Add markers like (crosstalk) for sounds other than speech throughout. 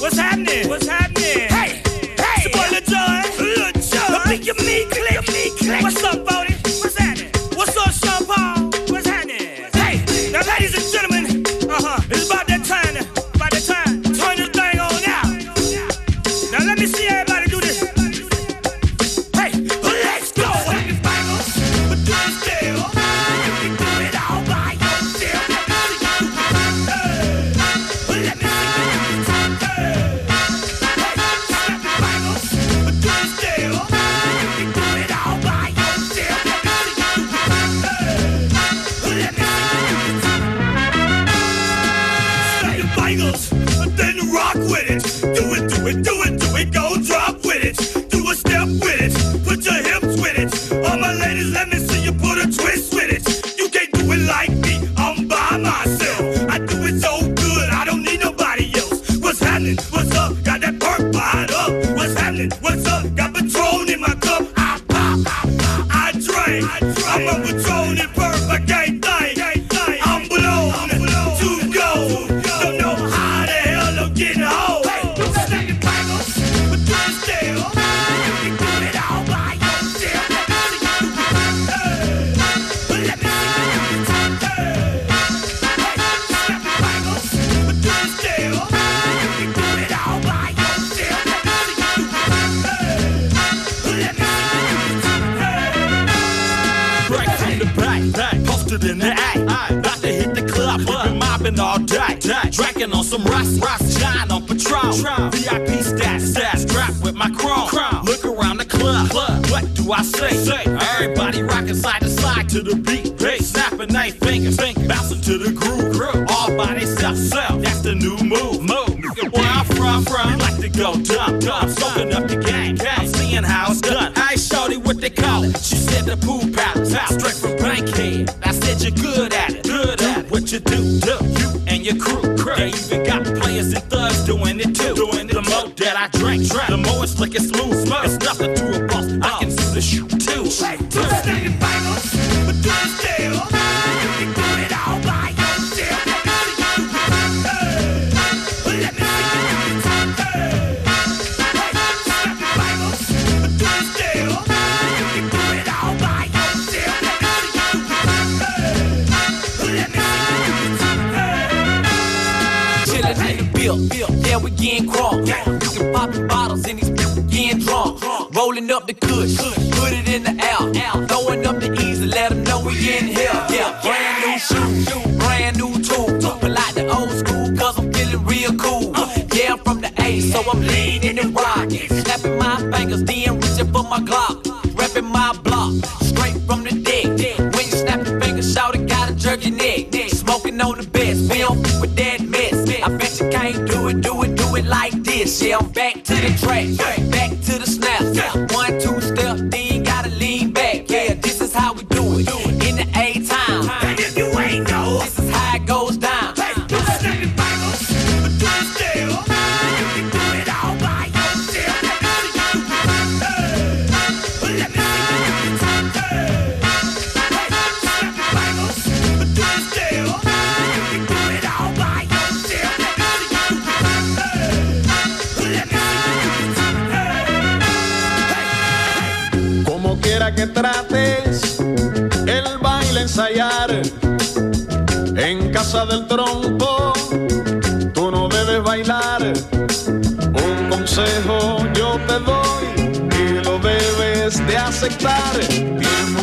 What's happening? What's happening? About to hit the club, been mobbing all day. Drinking on some rust, rust, shine on Patron. VIP stats, stats, strapped with my chrome. Look around the club, what do I say? Everybody rocking side to side to the beat. Snapping they fingers, bouncing to the groove. All by themselves, self. That's the new move. Move. Where I'm from, from, we like to go dumb, dumb, soaking up the game. I'm seeing how it's done. Shorty what they call it. She said the pool palace, straight from Bankhead. I said you're good at it, good at it. What you do, do you and your crew. crew. They even got players and thugs doing it too. Doing it the more that I drink, the more it's and smooth. smooth. It's nothing to a boss. I can see the shoot too. Snap the kush, put it in the air. Throwing up the easy, let them know we in here. Yeah, brand new shoes, brand new tools. But like the old school, cause I'm feeling real cool. Yeah, I'm from the A, so I'm leaning and rocking. Snapping my fingers, then reaching for my Glock. Repping my block, straight from the deck. When you snap your fingers, shout it, gotta jerk your neck. Smoking on the best, we don't with that mess. I bet you can't do it, do it, do it like this. Yeah, I'm back to the track, back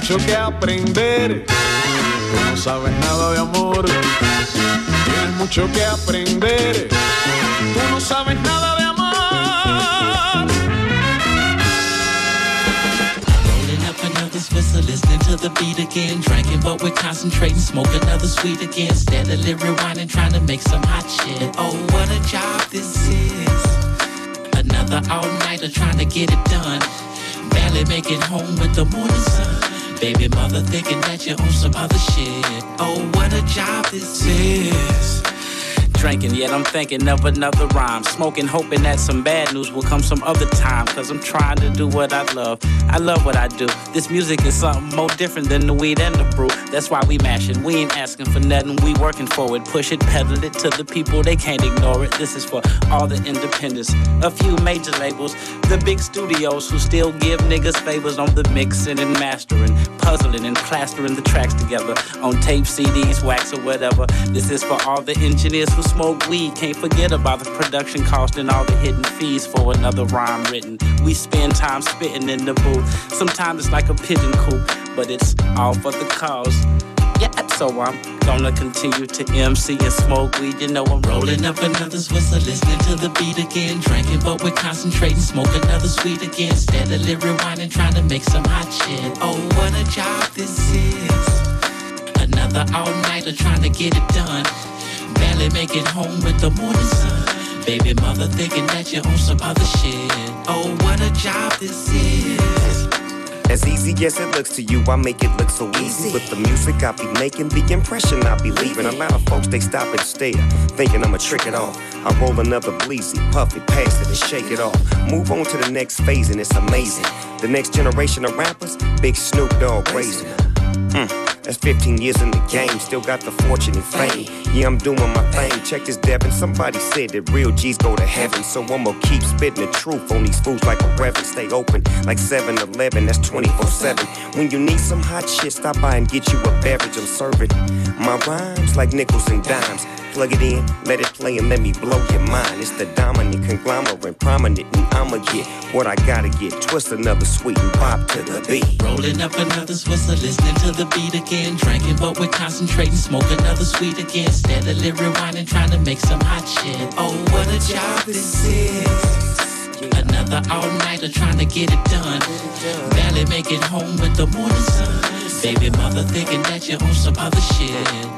mucho que aprender, tú no sabes nada de amor. Tienes mucho que aprender, tú no sabes nada de amor. Rolling up another Swisser, listening to the beat again. Drinking, but we're concentrating. Smoke another sweet again. Steadily rewinding, trying to make some hot shit. Oh, what a job this is. Another all nighter trying to get it done. Barely making home with the morning sun. Baby mother thinking that you're on some other shit. Oh, what a job this is. Drinking, yet I'm thinking of another rhyme. Smoking, hoping that some bad news will come some other time. Cause I'm trying to do what I love. I love what I do. This music is something more different than the weed and the brew. That's why we mash it. We ain't asking for nothing, we working for it. Push it, pedal it to the people, they can't ignore it. This is for all the independents. A few major labels, the big studios who still give niggas favors on the mixing and mastering, puzzling and plastering the tracks together on tape, CDs, wax, or whatever. This is for all the engineers who smoke weed. Can't forget about the production cost and all the hidden fees for another rhyme written. We spend time spitting in the booth. Sometimes it's like a pigeon coop, but it's all for the cause. Yeah, so I'm gonna continue to MC and smoke weed. You know I'm rolling up another whistle, listening to the beat again. Drinking, but we're concentrating, smoke another sweet again. Steadily rewinding, trying to make some hot shit. Oh, what a job this is. Another all nighter trying to get it done. Barely make it home with the morning sun. Baby mother thinking that you're on some other shit. Oh, what a job this is. As easy as it looks to you, I make it look so easy. With the music I be making, the impression I be leaving. A lot of folks, they stop and stare, thinking I'ma trick it off. I roll another bleezy, puff it, pass it, and shake it off. Move on to the next phase, and it's amazing. The next generation of rappers, Big Snoop Dogg raising. Mm. That's 15 years in the game, still got the fortune and fame. Yeah, I'm doing my thing. Check this, Devin. Somebody said that real G's go to heaven. So I'ma keep spitting the truth on these fools like a reverend. Stay open like 7 Eleven, that's 24 7. When you need some hot shit, stop by and get you a beverage. I'm serving my rhymes like nickels and dimes. Plug it in, let it play, and let me blow your mind. It's the dominant conglomerate, prominent, and I'ma get what I gotta get. Twist another sweet and pop to the beat. Rolling up another whistle, listening to the beat again. Drinking, but we're concentrating, smoke another sweet again. Steadily rewinding, trying to make some hot shit. Oh, what a job this is. Another all nighter trying to get it done. Barely make it home with the morning sun. Baby mother thinking that you're on some other shit.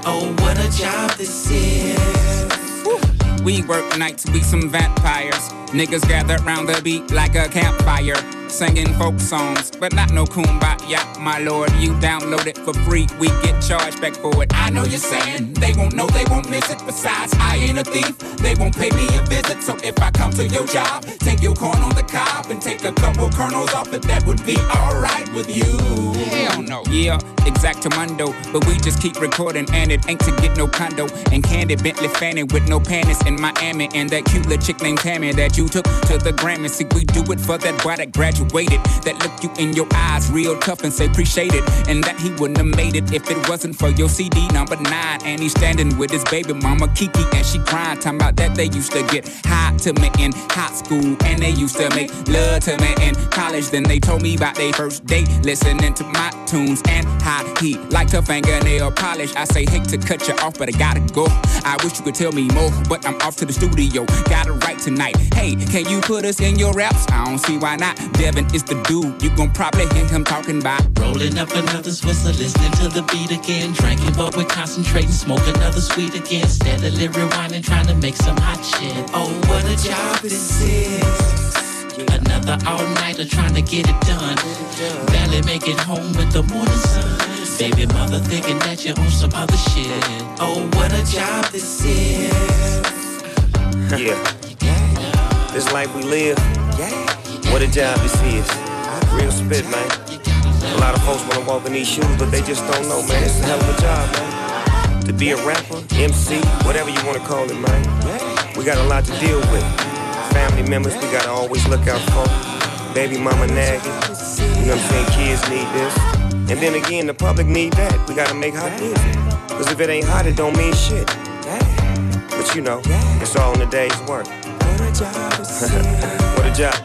Oh, what a job this is. We work nights, we some vampires. Niggas gather round the beat like a campfire singing folk songs, but not no kumbaya, my lord. You download it for free, we get charged back for it. I know you're saying they won't know, they won't miss it. Besides, I ain't a thief, they won't pay me a visit. So if I come to your job, take your corn on the cob and take a couple kernels off it, that would be alright with you. Hell no. Yeah, exactamundo, but we just keep recording and it ain't to get no condo. And Candy Bentley Fanning with no panties in Miami, and that cute little chick named Tammy that you took to the Grammy. See, we do it for that boy that graduated. That look you in your eyes real tough and say appreciate it. And that he wouldn't have made it if it wasn't for your CD number nine. And he's standing with his baby mama Kiki and she crying. Talking about that they used to get high to me in high school. And they used to make love to me in college. Then they told me about their first date. Listening to my tunes and how he liked her fingernail polish. I say, hate to cut you off, but I gotta go. I wish you could tell me more, but I'm off to the studio. Gotta write tonight. Hey, can you put us in your raps? I don't see why not. Devin is the dude. You gon' probably hear him talking about rolling up another whistle, listening to the beat again. Drinking, but we're concentrating, smoke another sweet again. Steadily rewinding, trying to make some hot shit. Oh, what a job this is. Another all nighter trying to get it done. Barely make it home with the morning sun. Baby mother thinking that you're on some other shit. Oh, what a job this is. Yeah. This life we live. What a job this is. Real spit, man. A lot of folks wanna walk in these shoes, but they just don't know, man. It's a hell of a job, man. To be a rapper, MC, whatever you wanna call it, man. We got a lot to deal with. Family members, we gotta always look out for. Baby mama nagging. You know what I'm saying? Kids need this. And then again, the public need that. We gotta make hot music. Cause if it ain't hot, it don't mean shit. But you know, it's all in the day's work. (laughs) What a job.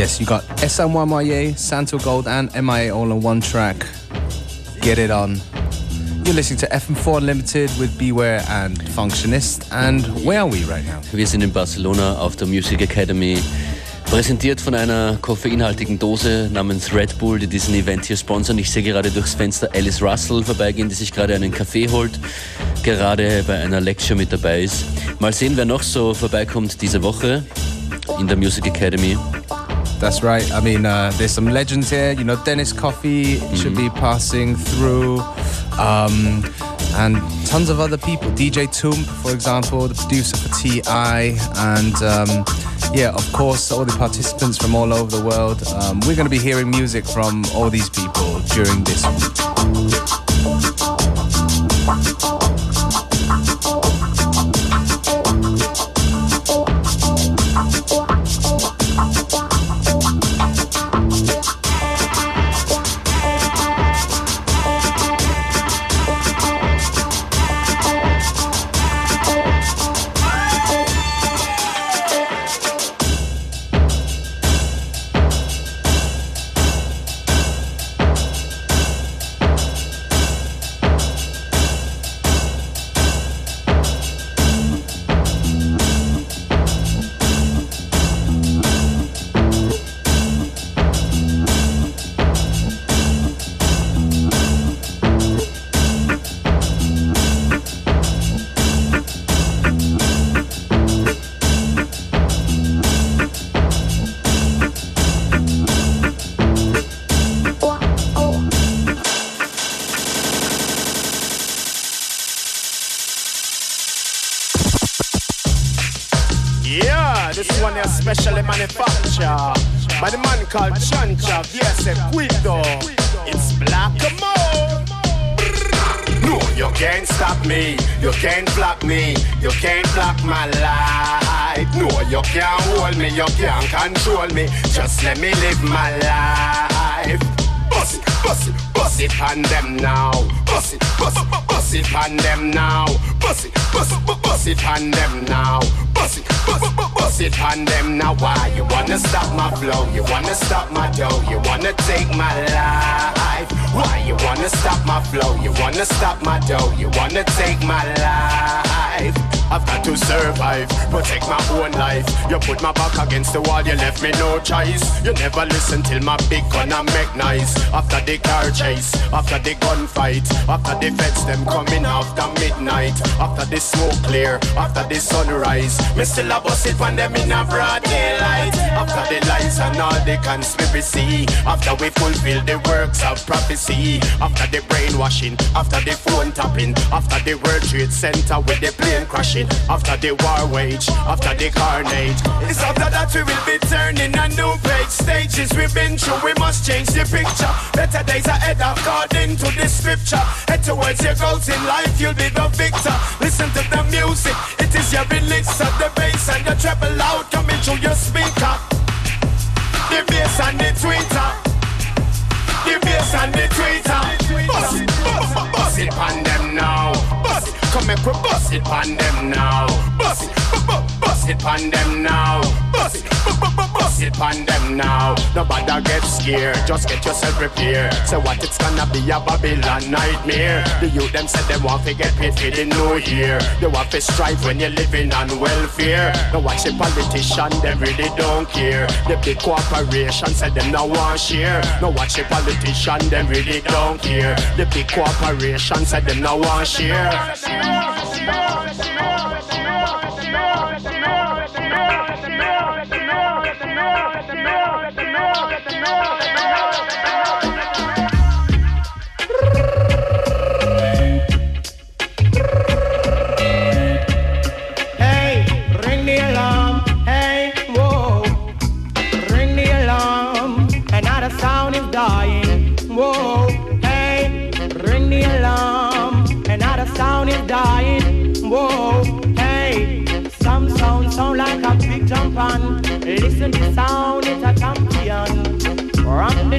Yes, you got SMYMYA, Santo Gold, and MIA all on one track. Get it on. You're listening to FM4 Unlimited with Beware and Functionist. And where are we right now? Wir sind in Barcelona auf der Music Academy. Präsentiert von einer koffeinhaltigen Dose namens Red Bull, die diesen Event hier sponsern. Ich sehe gerade durchs Fenster Alice Russell vorbeigehen, die sich gerade einen Kaffee holt, gerade bei einer Lecture mit dabei ist. Mal sehen, wer noch so vorbeikommt diese Woche in der Music Academy. That's right. I mean, uh, there's some legends here. You know, Dennis Coffey should be passing through. Um, and tons of other people. DJ Toomp, for example, the producer for TI. And um, yeah, of course, all the participants from all over the world. Um, we're going to be hearing music from all these people during this week. Specially by the man called Chancha Via Circuito. It's Black Mo. No, you can't stop me, you can't block me, you can't block my life. No, you can't hold me, you can't control me. Just let me live my life. Bust it, bust it, bust it on them now. Bust it, bust it, bust it on them now. Bust it, bust it, bust it on them now. Bust it, bust it, bust it on them now. Why you wanna stop my flow? You wanna stop my dough? You wanna take my life? Why you wanna stop my flow? You wanna stop my dough? You wanna take my life? I've got to survive, protect my own life. You put my back against the wall, you left me no choice. You never listen till my big gun I make nice. After the car chase, after the gunfight, after the feds them coming after midnight, after the smoke clear, after the sunrise. Me still a bust it when them in a broad daylight. After the lights and all the conspiracy, after we fulfill the works of prophecy, after the brainwashing, after the phone tapping, after the World Trade Center with the plane crashing, after the war wage, after the carnage. It's after that we will be turning a new page. Stages we've been through, we must change the picture. Better days ahead according to the scripture. Head towards your goals in life, you'll be the victor. Listen to the music, it is your release of the bass and the treble loud coming through your speaker. The bass and the tweeter. The bass and the tweeter. Bust it, bust it, bust it come make we bust it on them now. Bust it, bu- bu- bust it on them now. Bust it, bust on them now. Nobody get scared, just get yourself prepared. Say what it's gonna be a Babylon nightmare. The youth them said them want to get paid for the new year. They want to strive when you're living on welfare. Now watch the politician, them really don't care. The big corporation said them no want share. Now watch the politician, them really don't care. The big corporation said them no want share.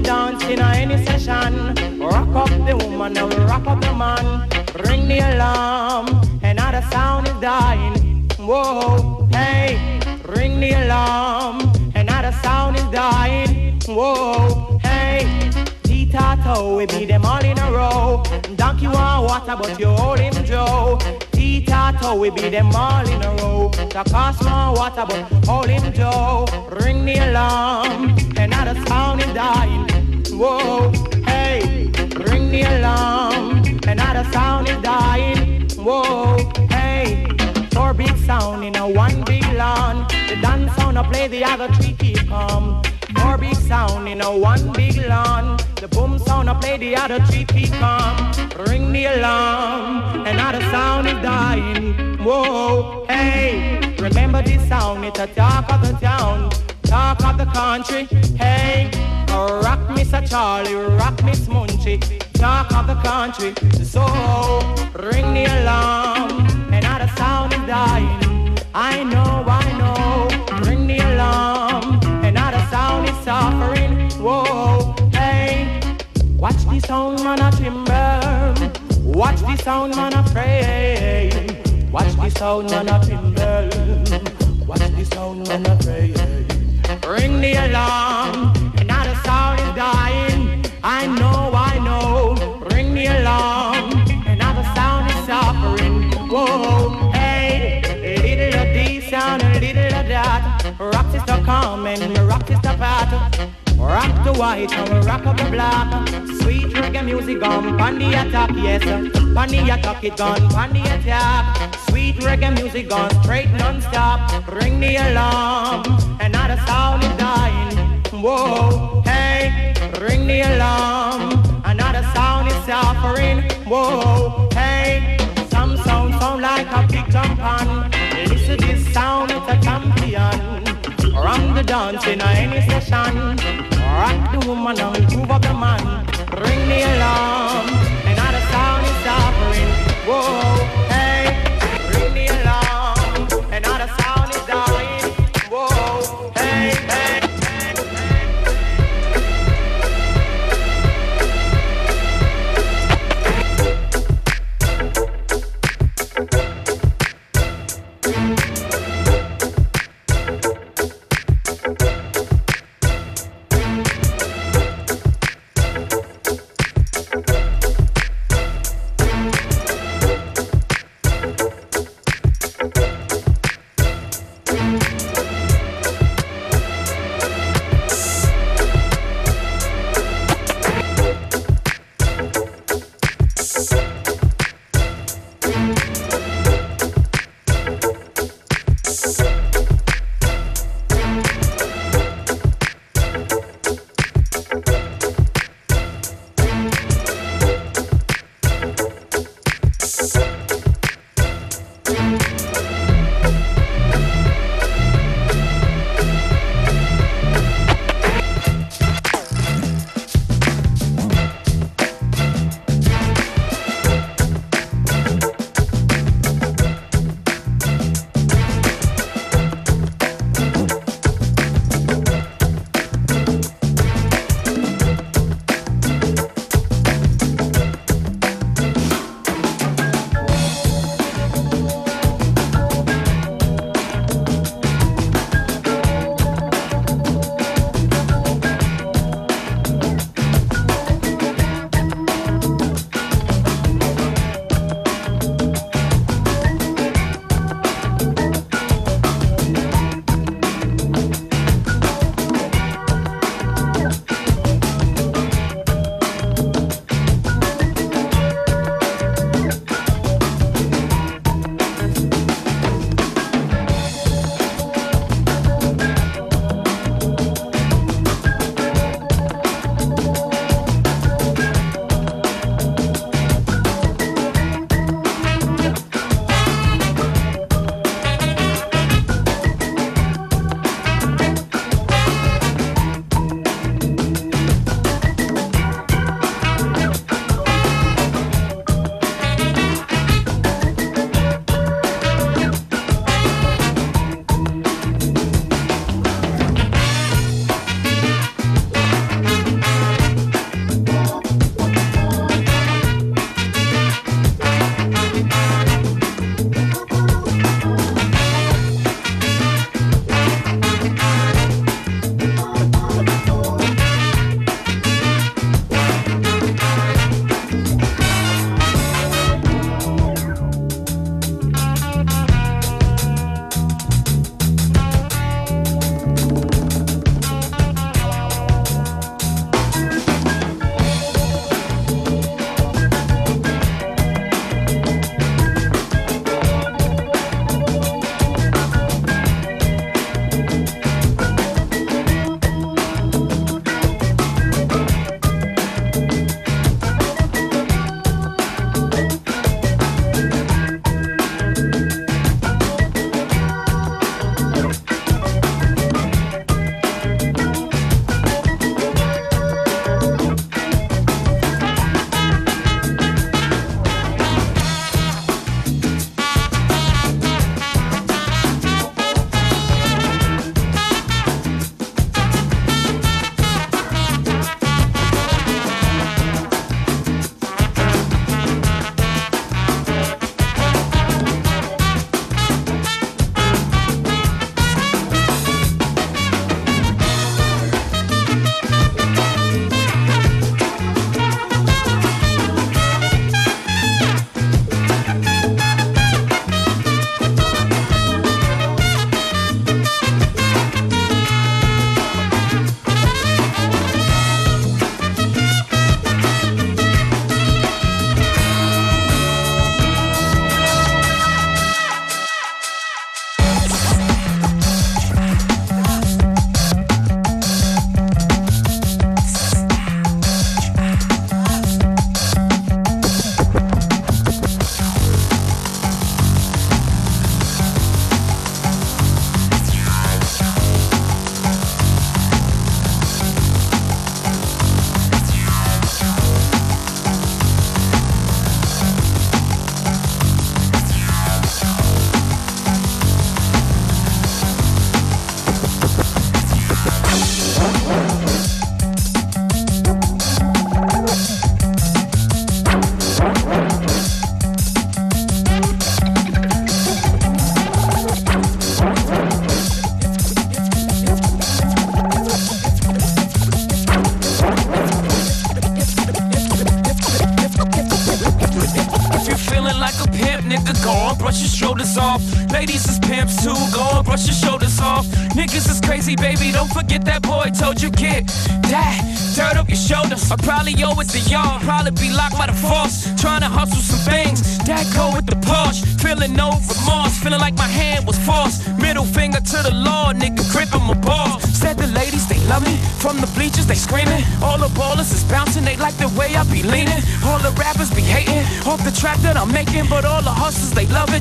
Dance in any session. Rock up the woman and rock up the man. Ring the alarm. Another sound is dying. Whoa, hey, ring the alarm. Another sound is dying. Whoa, hey, Tito, we beat them all in a row. Donkey want water, but you hold him Joe. Tito, we beat them all in a row. The water, but hold him Joe. Ring the alarm, another sound is dying. Whoa, hey, ring the alarm, another sound is dying. Whoa, hey, four big sound in a one big lawn. The dance sound play, the other three keep calm. Four big sound in a one big lawn. The boom sound I play, the other three keep calm. Ring the alarm, another sound is dying. Whoa, hey, remember this sound? It's a talk of the town, talk of the country. Hey, rock Mr. Charlie, rock Miss Munchie, talk of the country. So ring the alarm, dying. I know, I know, ring the alarm, another sound is suffering. Whoa, hey, watch the sound man a timber, watch the sound man a pray, watch the sound man a timber, watch the sound man a pray. Ring the alarm, another sound is dying. I know, I know. Rock is the rock is the pat. Rock the white and we rock up the black. Sweet reggae music gone, pan the attack, yes. Pan the attack, it gone, pan the attack. Sweet reggae music gone, straight non-stop. Ring the alarm, another sound is dying. Whoa, hey, ring the alarm, another sound is suffering. Whoa, hey, some sound sound like a big jump on. Run the dance in any session. Rock the woman and move up the man. Ring the alarm, another sound is suffering. Whoa,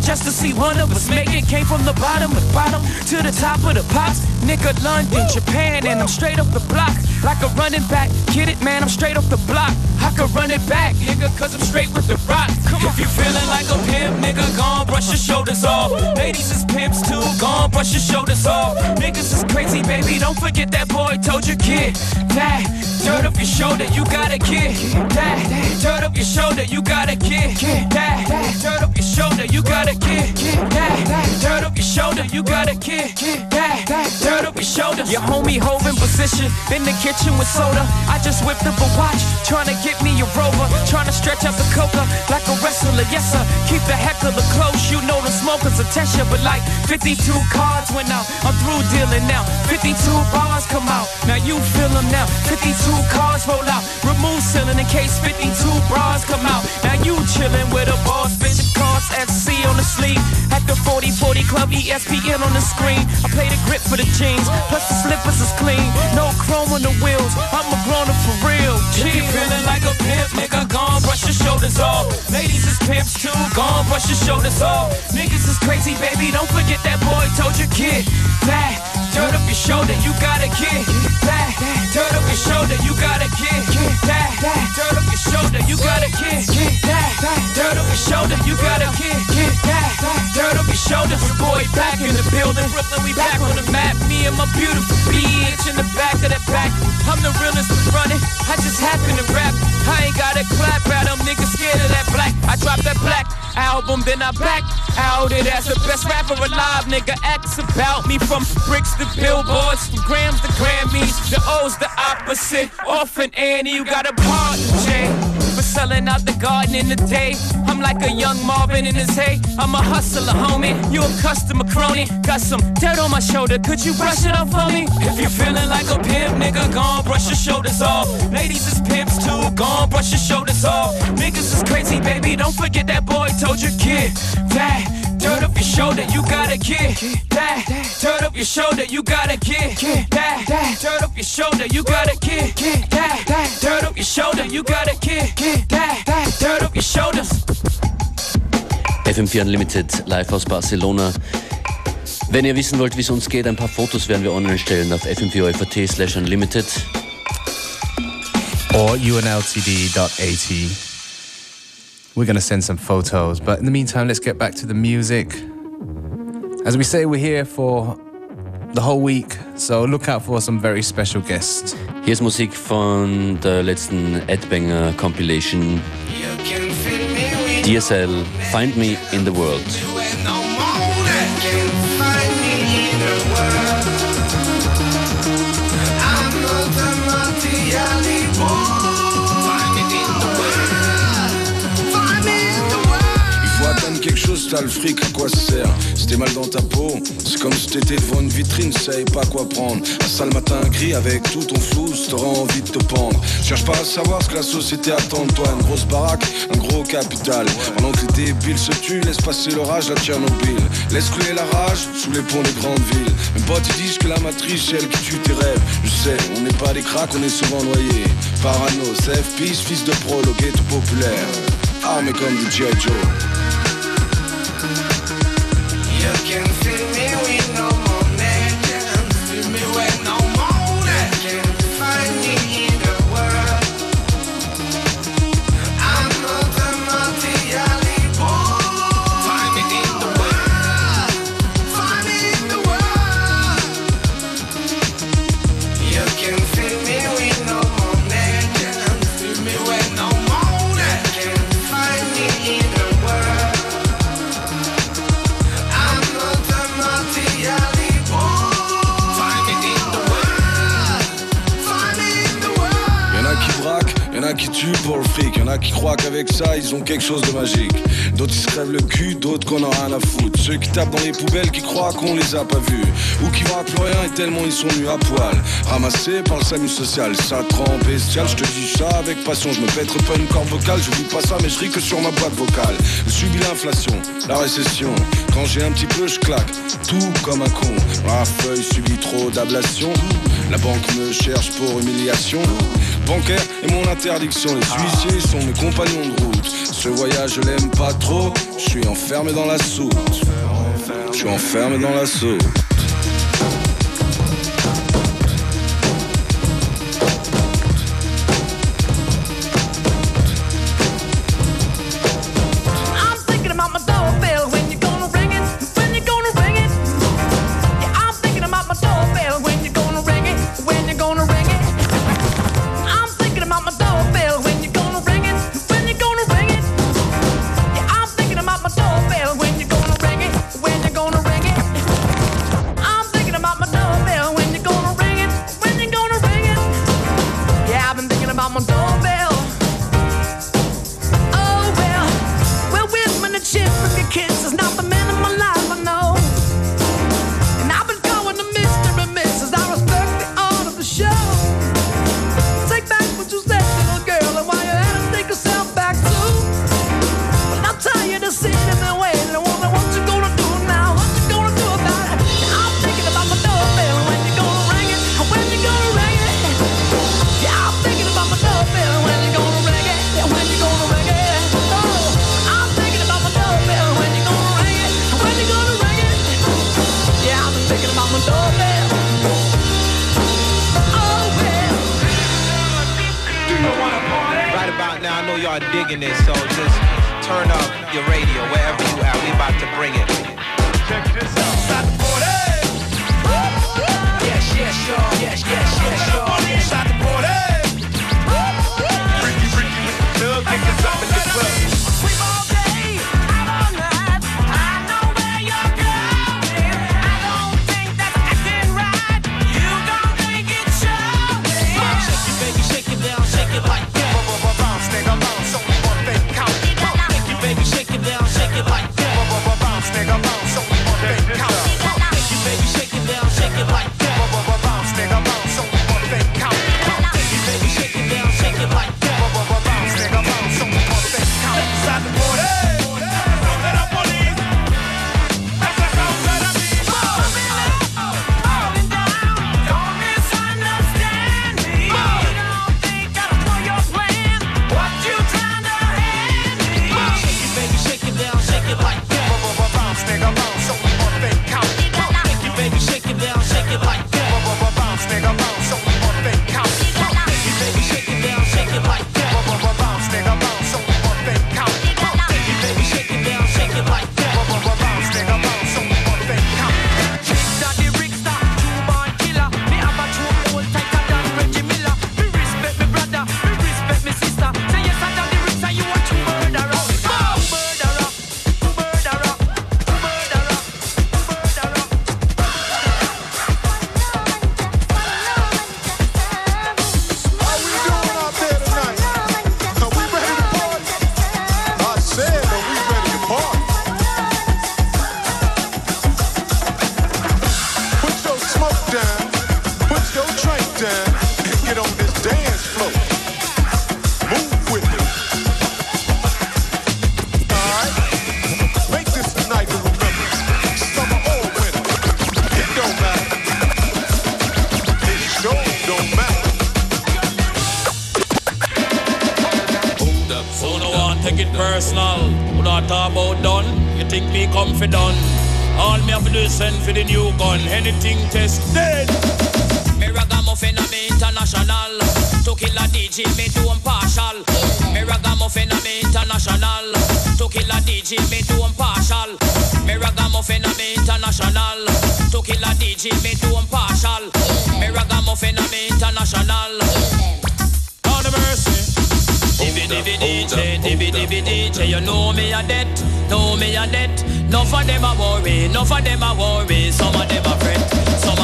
it just to see one of us make it. Came from the bottom of the bottom to the top of the pops. Nigga, London, Japan, and I'm straight off the block. Like a running back. Get it, man, I'm straight off the block. I could run it back, nigga, cause I'm straight with the rock. If you feeling like a pimp, nigga, gon' brush your shoulders off. Ladies is too, gon' brush your shoulders off. Niggas is crazy, baby, don't forget that boy told you, kid. That dirt up your shoulder, you gotta get. That dirt off your shoulder, you gotta get. That dirt off your shoulder, you gotta get. That dirt off your shoulder, you gotta get. That dirt off your shoulder. Your homie hoving position in the kitchen with soda. I just whipped up a watch, trying to get me a rover. Trying to stretch out the coca like a wrestler, yes sir. Keep the heckler close, you know the smokers attention. But like 52 cards went out, I'm through dealing now. 52 bars come out, now you feel them now. 52 cars roll out, remove ceiling in case 52 bras come out. Now you chillin' with a boss, bitch, costs SC on the sleeve. At the 4040 Club, ESPN on the screen. I play the grip for the jeans, plus the slippers is clean. No chrome on the wheels, I'm a grown up for real. If you feeling like a pimp, nigga, gone, brush your shoulders off. Ladies is pimps too, gone, brush your shoulders off. Niggas is crazy, baby, don't forget that boy told you, kid. That dirt up your shoulder, you gotta get. That dirt up your shoulder, you gotta get. That dirt up your shoulder, you gotta get. That dirt up your shoulder, you gotta get. That dirt up your shoulder. Your boy back in the building, Brooklyn, we back on the map. Me and my beautiful bitch in the back of the back. I'm the realest running. I just happen to rap. I ain't gotta clap at them niggas scared of that black. I dropped that black album, then I back out it as the best rapper alive. Nigga, acts about me from bricks to billboards, from grams to Grammys. The O's the opposite. Orphan Annie, you got a pardon, Jay. For selling out the garden in the day. I'm like a young Marvin in his hay. I'm a hustler, homie. You a customer crony. Got some dirt on my shoulder. Could you brush it off for me? If you're feeling like a pimp, nigga, gon' brush your shoulders off. Ladies is pimps too, gon' brush your shoulders off. Niggas is crazy, baby. Don't forget that boy told your kid. That dirt up your shoulder, you gotta get. That dirt up your shoulder, you gotta get. That dirt up your shoulder, you gotta get. That dirt up your shoulder, you gotta get. That dirt up your shoulders. FM4 Unlimited live aus Barcelona. Wenn ihr wissen wollt, wie es uns geht, ein paar Fotos werden wir online stellen auf fm4 slash unlimited. or unltd.at. We're going to send some photos, but in the meantime, let's get back to the music. As we say, we're here for the whole week, so look out for some very special guests. Hier ist Musik von der letzten Ed Banger Compilation. DSL, Find Me in the World. Attendre quelque chose, t'as le fric, à quoi ça sert t'es mal dans ta peau, c'est comme si t'étais devant une vitrine, savais pas quoi prendre. Un sale matin gris avec tout ton flou, t'auras envie de te pendre. Cherche pas à savoir ce que la société attend de toi. Une grosse baraque, un gros capital. Pendant que les débiles se tuent, laisse passer l'orage, la Tchernobyl. Laisse couler la rage sous les ponts des grandes villes. Mes potes ils disent que la matrice, c'est elle qui tue tes rêves. Je sais, on n'est pas des cracks, on est souvent noyés. Parano, safe peace, fils de prolo, ghetto populaire. Armé comme du G.I. Joe. You can feel qui croient qu'avec ça, ils ont quelque chose de magique. D'autres ils se crèvent le cul, d'autres qu'on en a rien à foutre. Ceux qui tapent dans les poubelles, qui croient qu'on les a pas vus. Ou qui vont à plus rien et tellement ils sont nus à poil. Ramassés par le SAMU social, ça trempe bestial. Je te dis ça avec passion, je me pèterai pas une corde vocale. Je dis pas ça, mais je ris que sur ma boîte vocale. Je subis l'inflation, la récession. Quand j'ai un petit peu, je claque. Tout comme un con. Ma feuille subit trop d'ablation. La banque me cherche pour humiliation. Bancaire est mon interdiction. Les huissiers sont mes compagnons de route. Ce voyage, je l'aime pas trop. Je suis enfermé dans la soute. Je suis enfermé dans la soute. It personal. We not talk about done. You think me done? All me have to do is send for the new gun. Anything tested. Me ragamuffin a me international. To kill a DJ, me do impartial. Me ragamuffin a me international. To kill a DJ, me do impartial. Me ragamuffin a me international. To kill a DJ, me do impartial. Me ragamuffin a me international. Of mercy. Divi divi DJ, divi divi DJ, you know me a debt, know me a debt. None of them a worry, none of them a worry. Some of them a fret,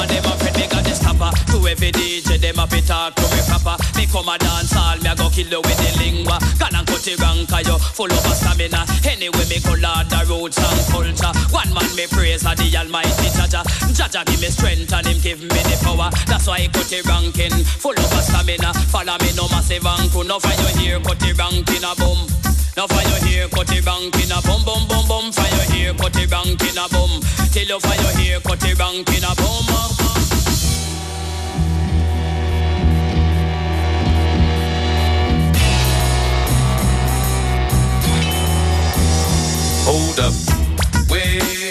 and them a fit me got the stopper. To every DJ them a fit talk to me proper. Me come a dance all me a go kill you with the lingua. Can and cut the rank yo full of stamina. Anyway me color the roots and culture. One man me praise a the Almighty Jah Jah. Jaja give me strength and him give me the power. That's why he cut the ranking full of stamina. Follow me no massive and could no find you here cut the ranking a boom. Now fire here, cut it bang in a boom boom boom boom. Fire here, cut it bang in a boom. Till you fire here, cut it bang in a boom. Hold up, wait.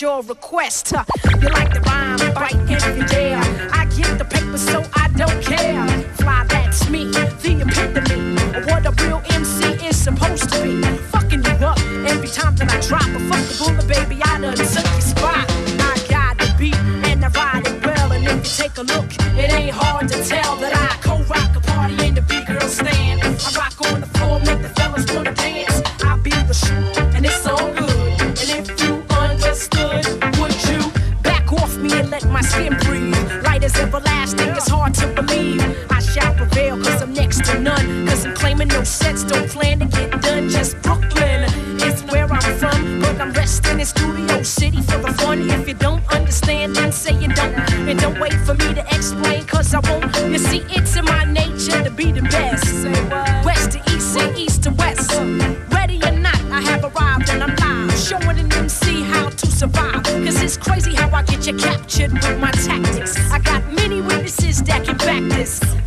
your request. You like and say you don't. And don't wait for me to explain, cause I won't. You see, it's in my nature to be the best. West to east and east to west. Ready or not, I have arrived and I'm live. Showing an MC how to survive. Cause it's crazy how I get you captured with my tactics. I got many witnesses that can back this.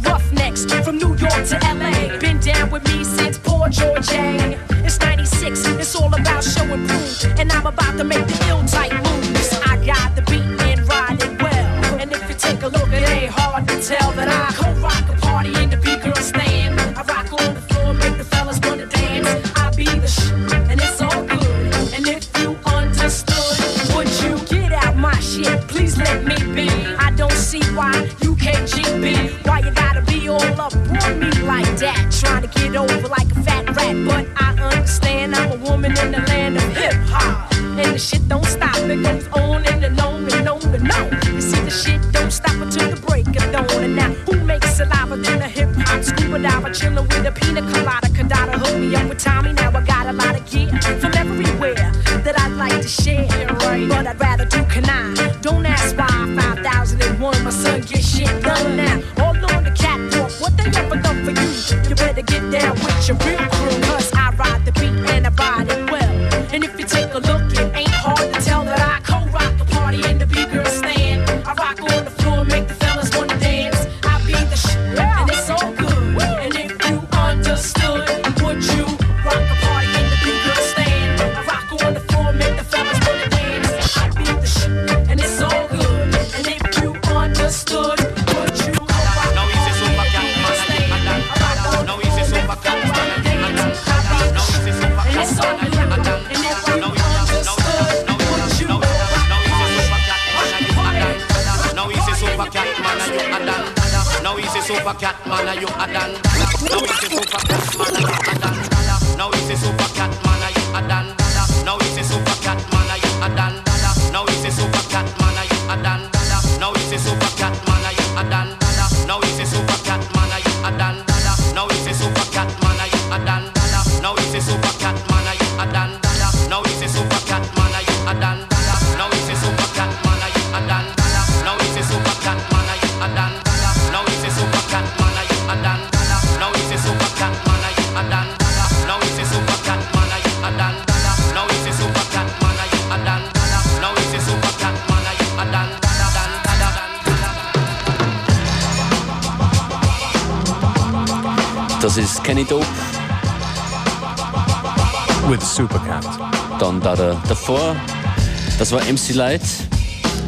Das war MC Light.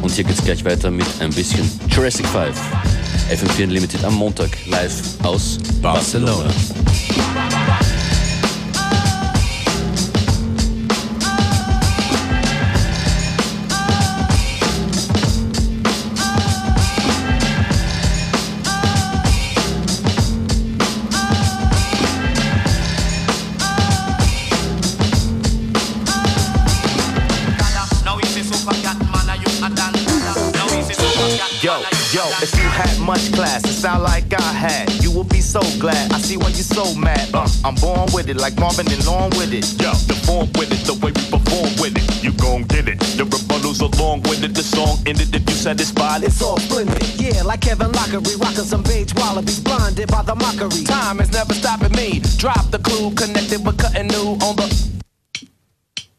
Und hier geht's gleich weiter mit ein bisschen Jurassic 5. FM4 Unlimited am Montag live aus Barcelona. Now Yo, if you had much class, it sound like I had. You will be so glad. I see why you so mad. Uh, I'm born with it, like Marvin and Long with it. Yo, the form with it, the way we perform with it, you gon' get it. The rebuttals along with it, the song ended if you satisfied. It's all splendid, yeah, like Kevin Lockery, rocking some beige wallabies, blinded by the mockery. Time is never stopping me. Drop the clue, connected with cutting new on the.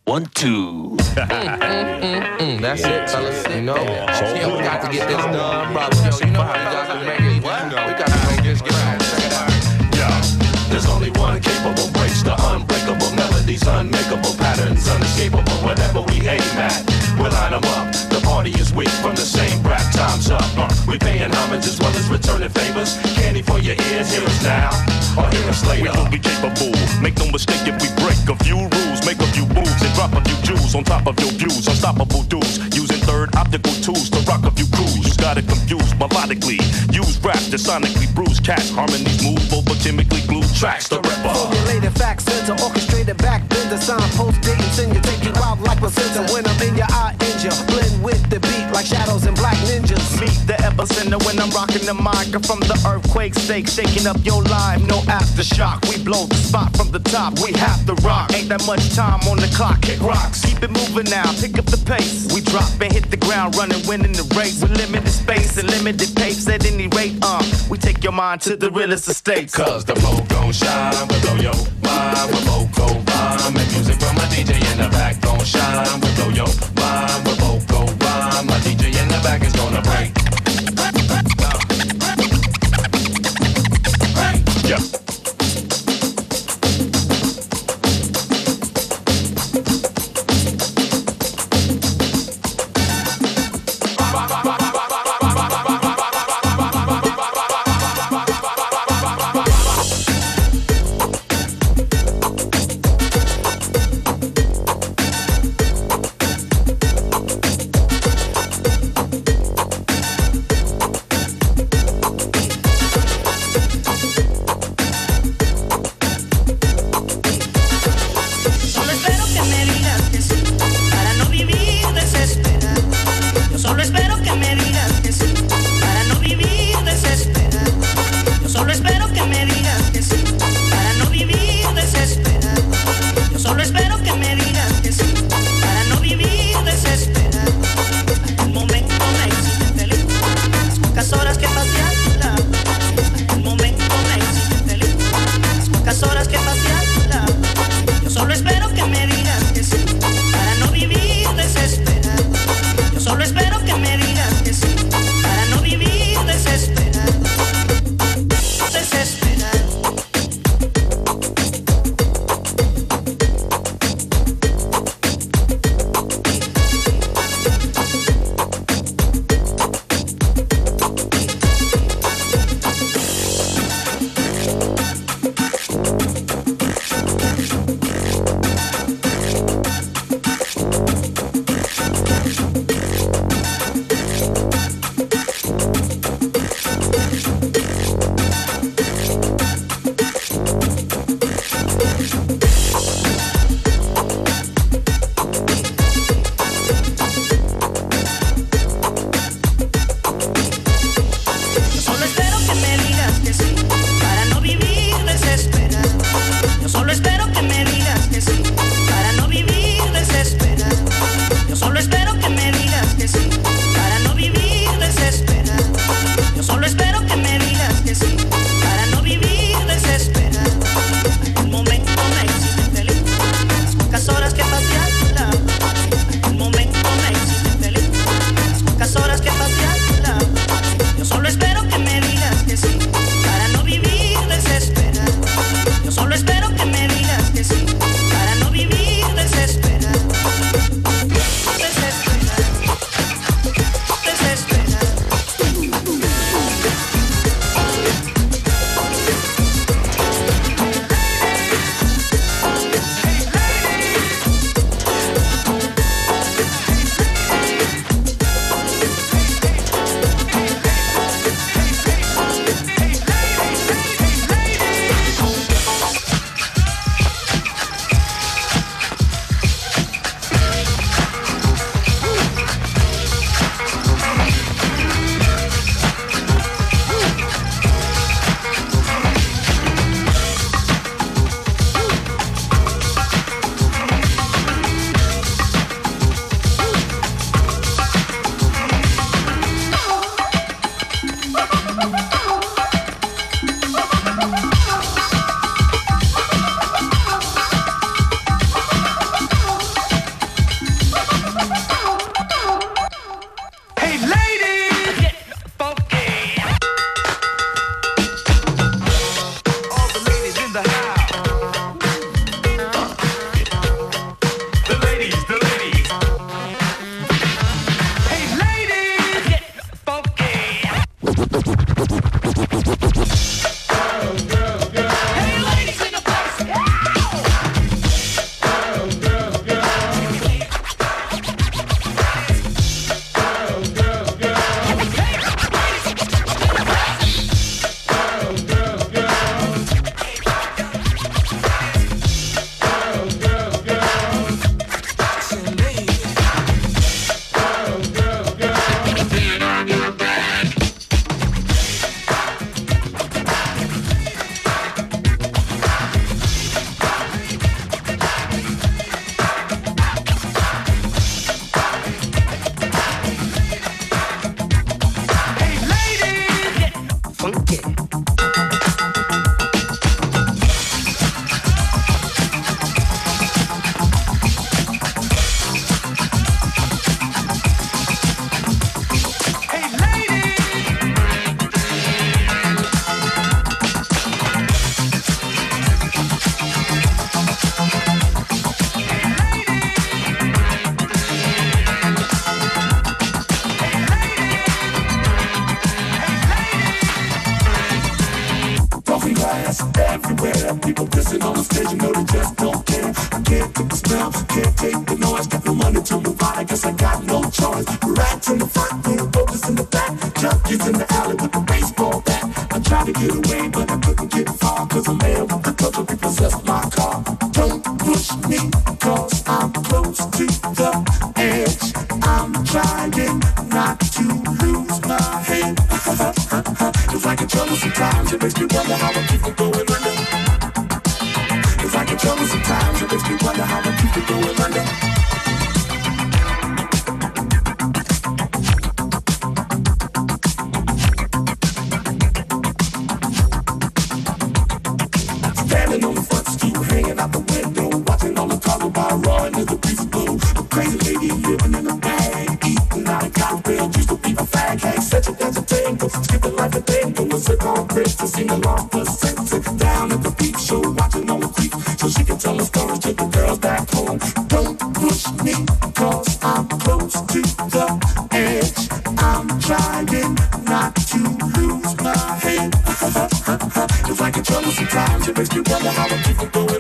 One, two. Mm, that's it, fellas. You know, yeah, we got to get this done, brother. Yo, you know how we got to make it. We got to make this get on. Check it out. Yeah, there's only one capable breaks the unbreakable melodies, unmakeable patterns, unescapable. Whatever we aim at, we'll line 'em up. The party is weak from the same rap. Time's up. Uh, we paying homage as well as returning favors. Candy for your ears, hear us now or hear us later. We will be capable. Make no mistake if we break a few rules, make a few moves, and drop a few jewels on top of your views. Unstoppable dudes using third optical tools to rock a few crews. You got it confused melodically. Use rap to sonically bruise cats. Harmonies move over chemically glued tracks. The ripper. Formulated facts, center, orchestrated back, bend the signpost, didn't send you, take you out like placenta. When I'm in your eye, injure, blend with the beat like shadows and black ninjas. Meet the epicenter when I'm rocking the mic from the earthquake stake, shaking up your life. No aftershock, we blow the spot from the top. We have to rock. Ain't that much time on the clock. Kick rocks, keep it moving now. Pick up the pace. We drop and hit the ground running, winning the race with limited space and limited pace. At any rate, uh, we take your mind to the realest estates. Cause the flow gon' shine, we blow your mind, we both go rhyme. And music from my DJ in the back gon' shine, we blow your Cause I trouble sometimes, it makes me wonder how I keep from under.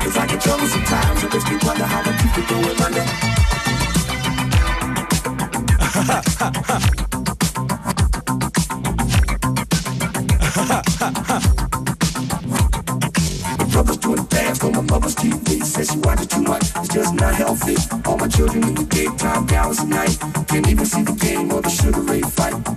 Cause I trouble sometimes, it makes me wonder how I keep from under. My brother's doing dance on my mother's TV. Says she watches too much, it's just not healthy. All my children in the daytime, hours at night. Can't even see the game or the Sugar Ray fight.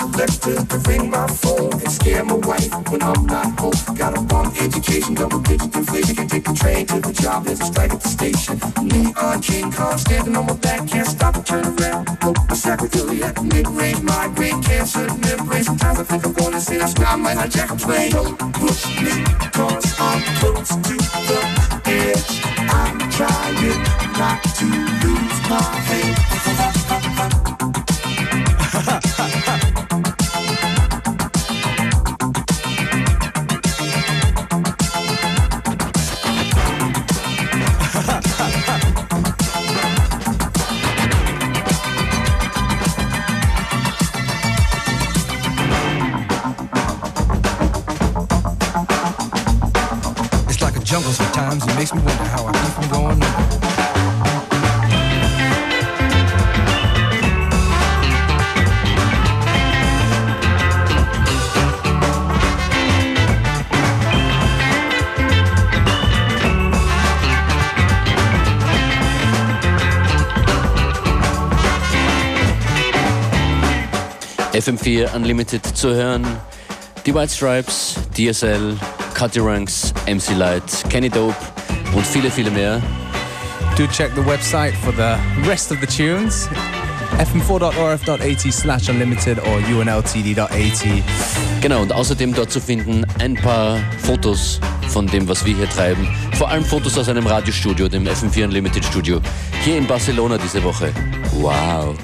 Collector ring my phone and scare my wife when I'm not home. Got a bomb education, double digit inflation. Can take the train to the job, there's a strike at the station. Neon King Kong standing on my back, can't stop to turn around. Hope my sacroiliac, mid-range migraine, cancer, membrane. Sometimes I think I'm gonna say I might hijack a plane. Don't push me, cause I'm close to the edge. I'm trying not to lose my head. Makes me wonder how I keep from going under. FM4 Unlimited zu hören. Die White Stripes, DSL, Cutty Ranks, MC Light, Kenny Dope und viele, viele mehr. Do check the website for the rest of the tunes. fm4.orf.at slash unlimited or unltd.at. Genau, und außerdem dort zu finden ein paar Fotos von dem, was wir hier treiben. Vor allem Fotos aus einem Radiostudio, dem FM4 Unlimited Studio, hier in Barcelona diese Woche. Wow.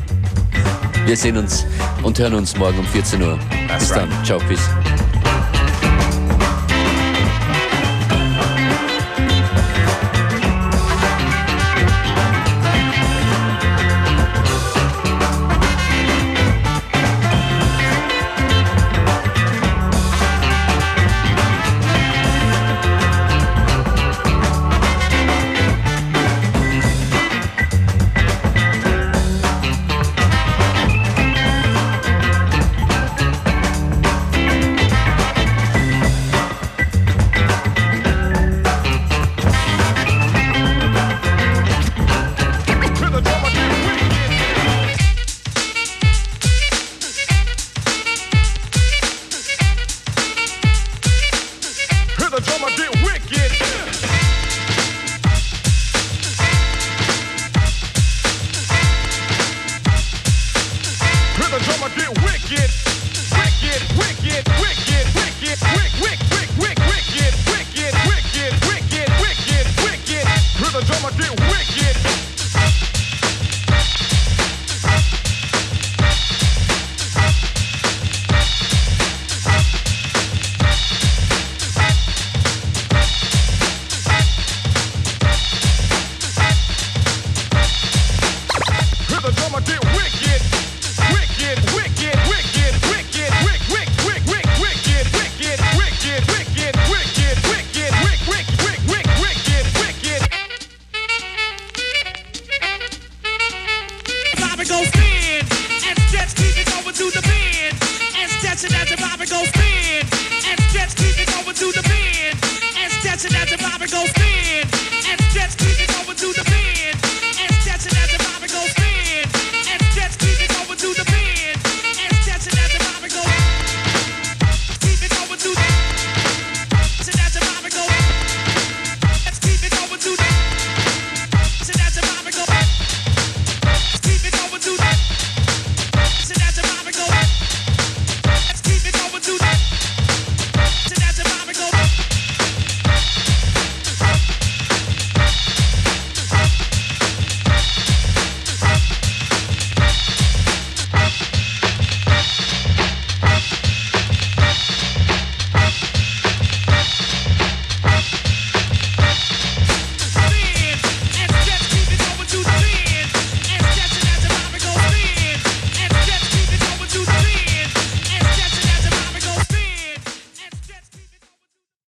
Wir sehen uns und hören uns morgen um 14 Uhr. Bis dann. Ciao, peace. get wicked.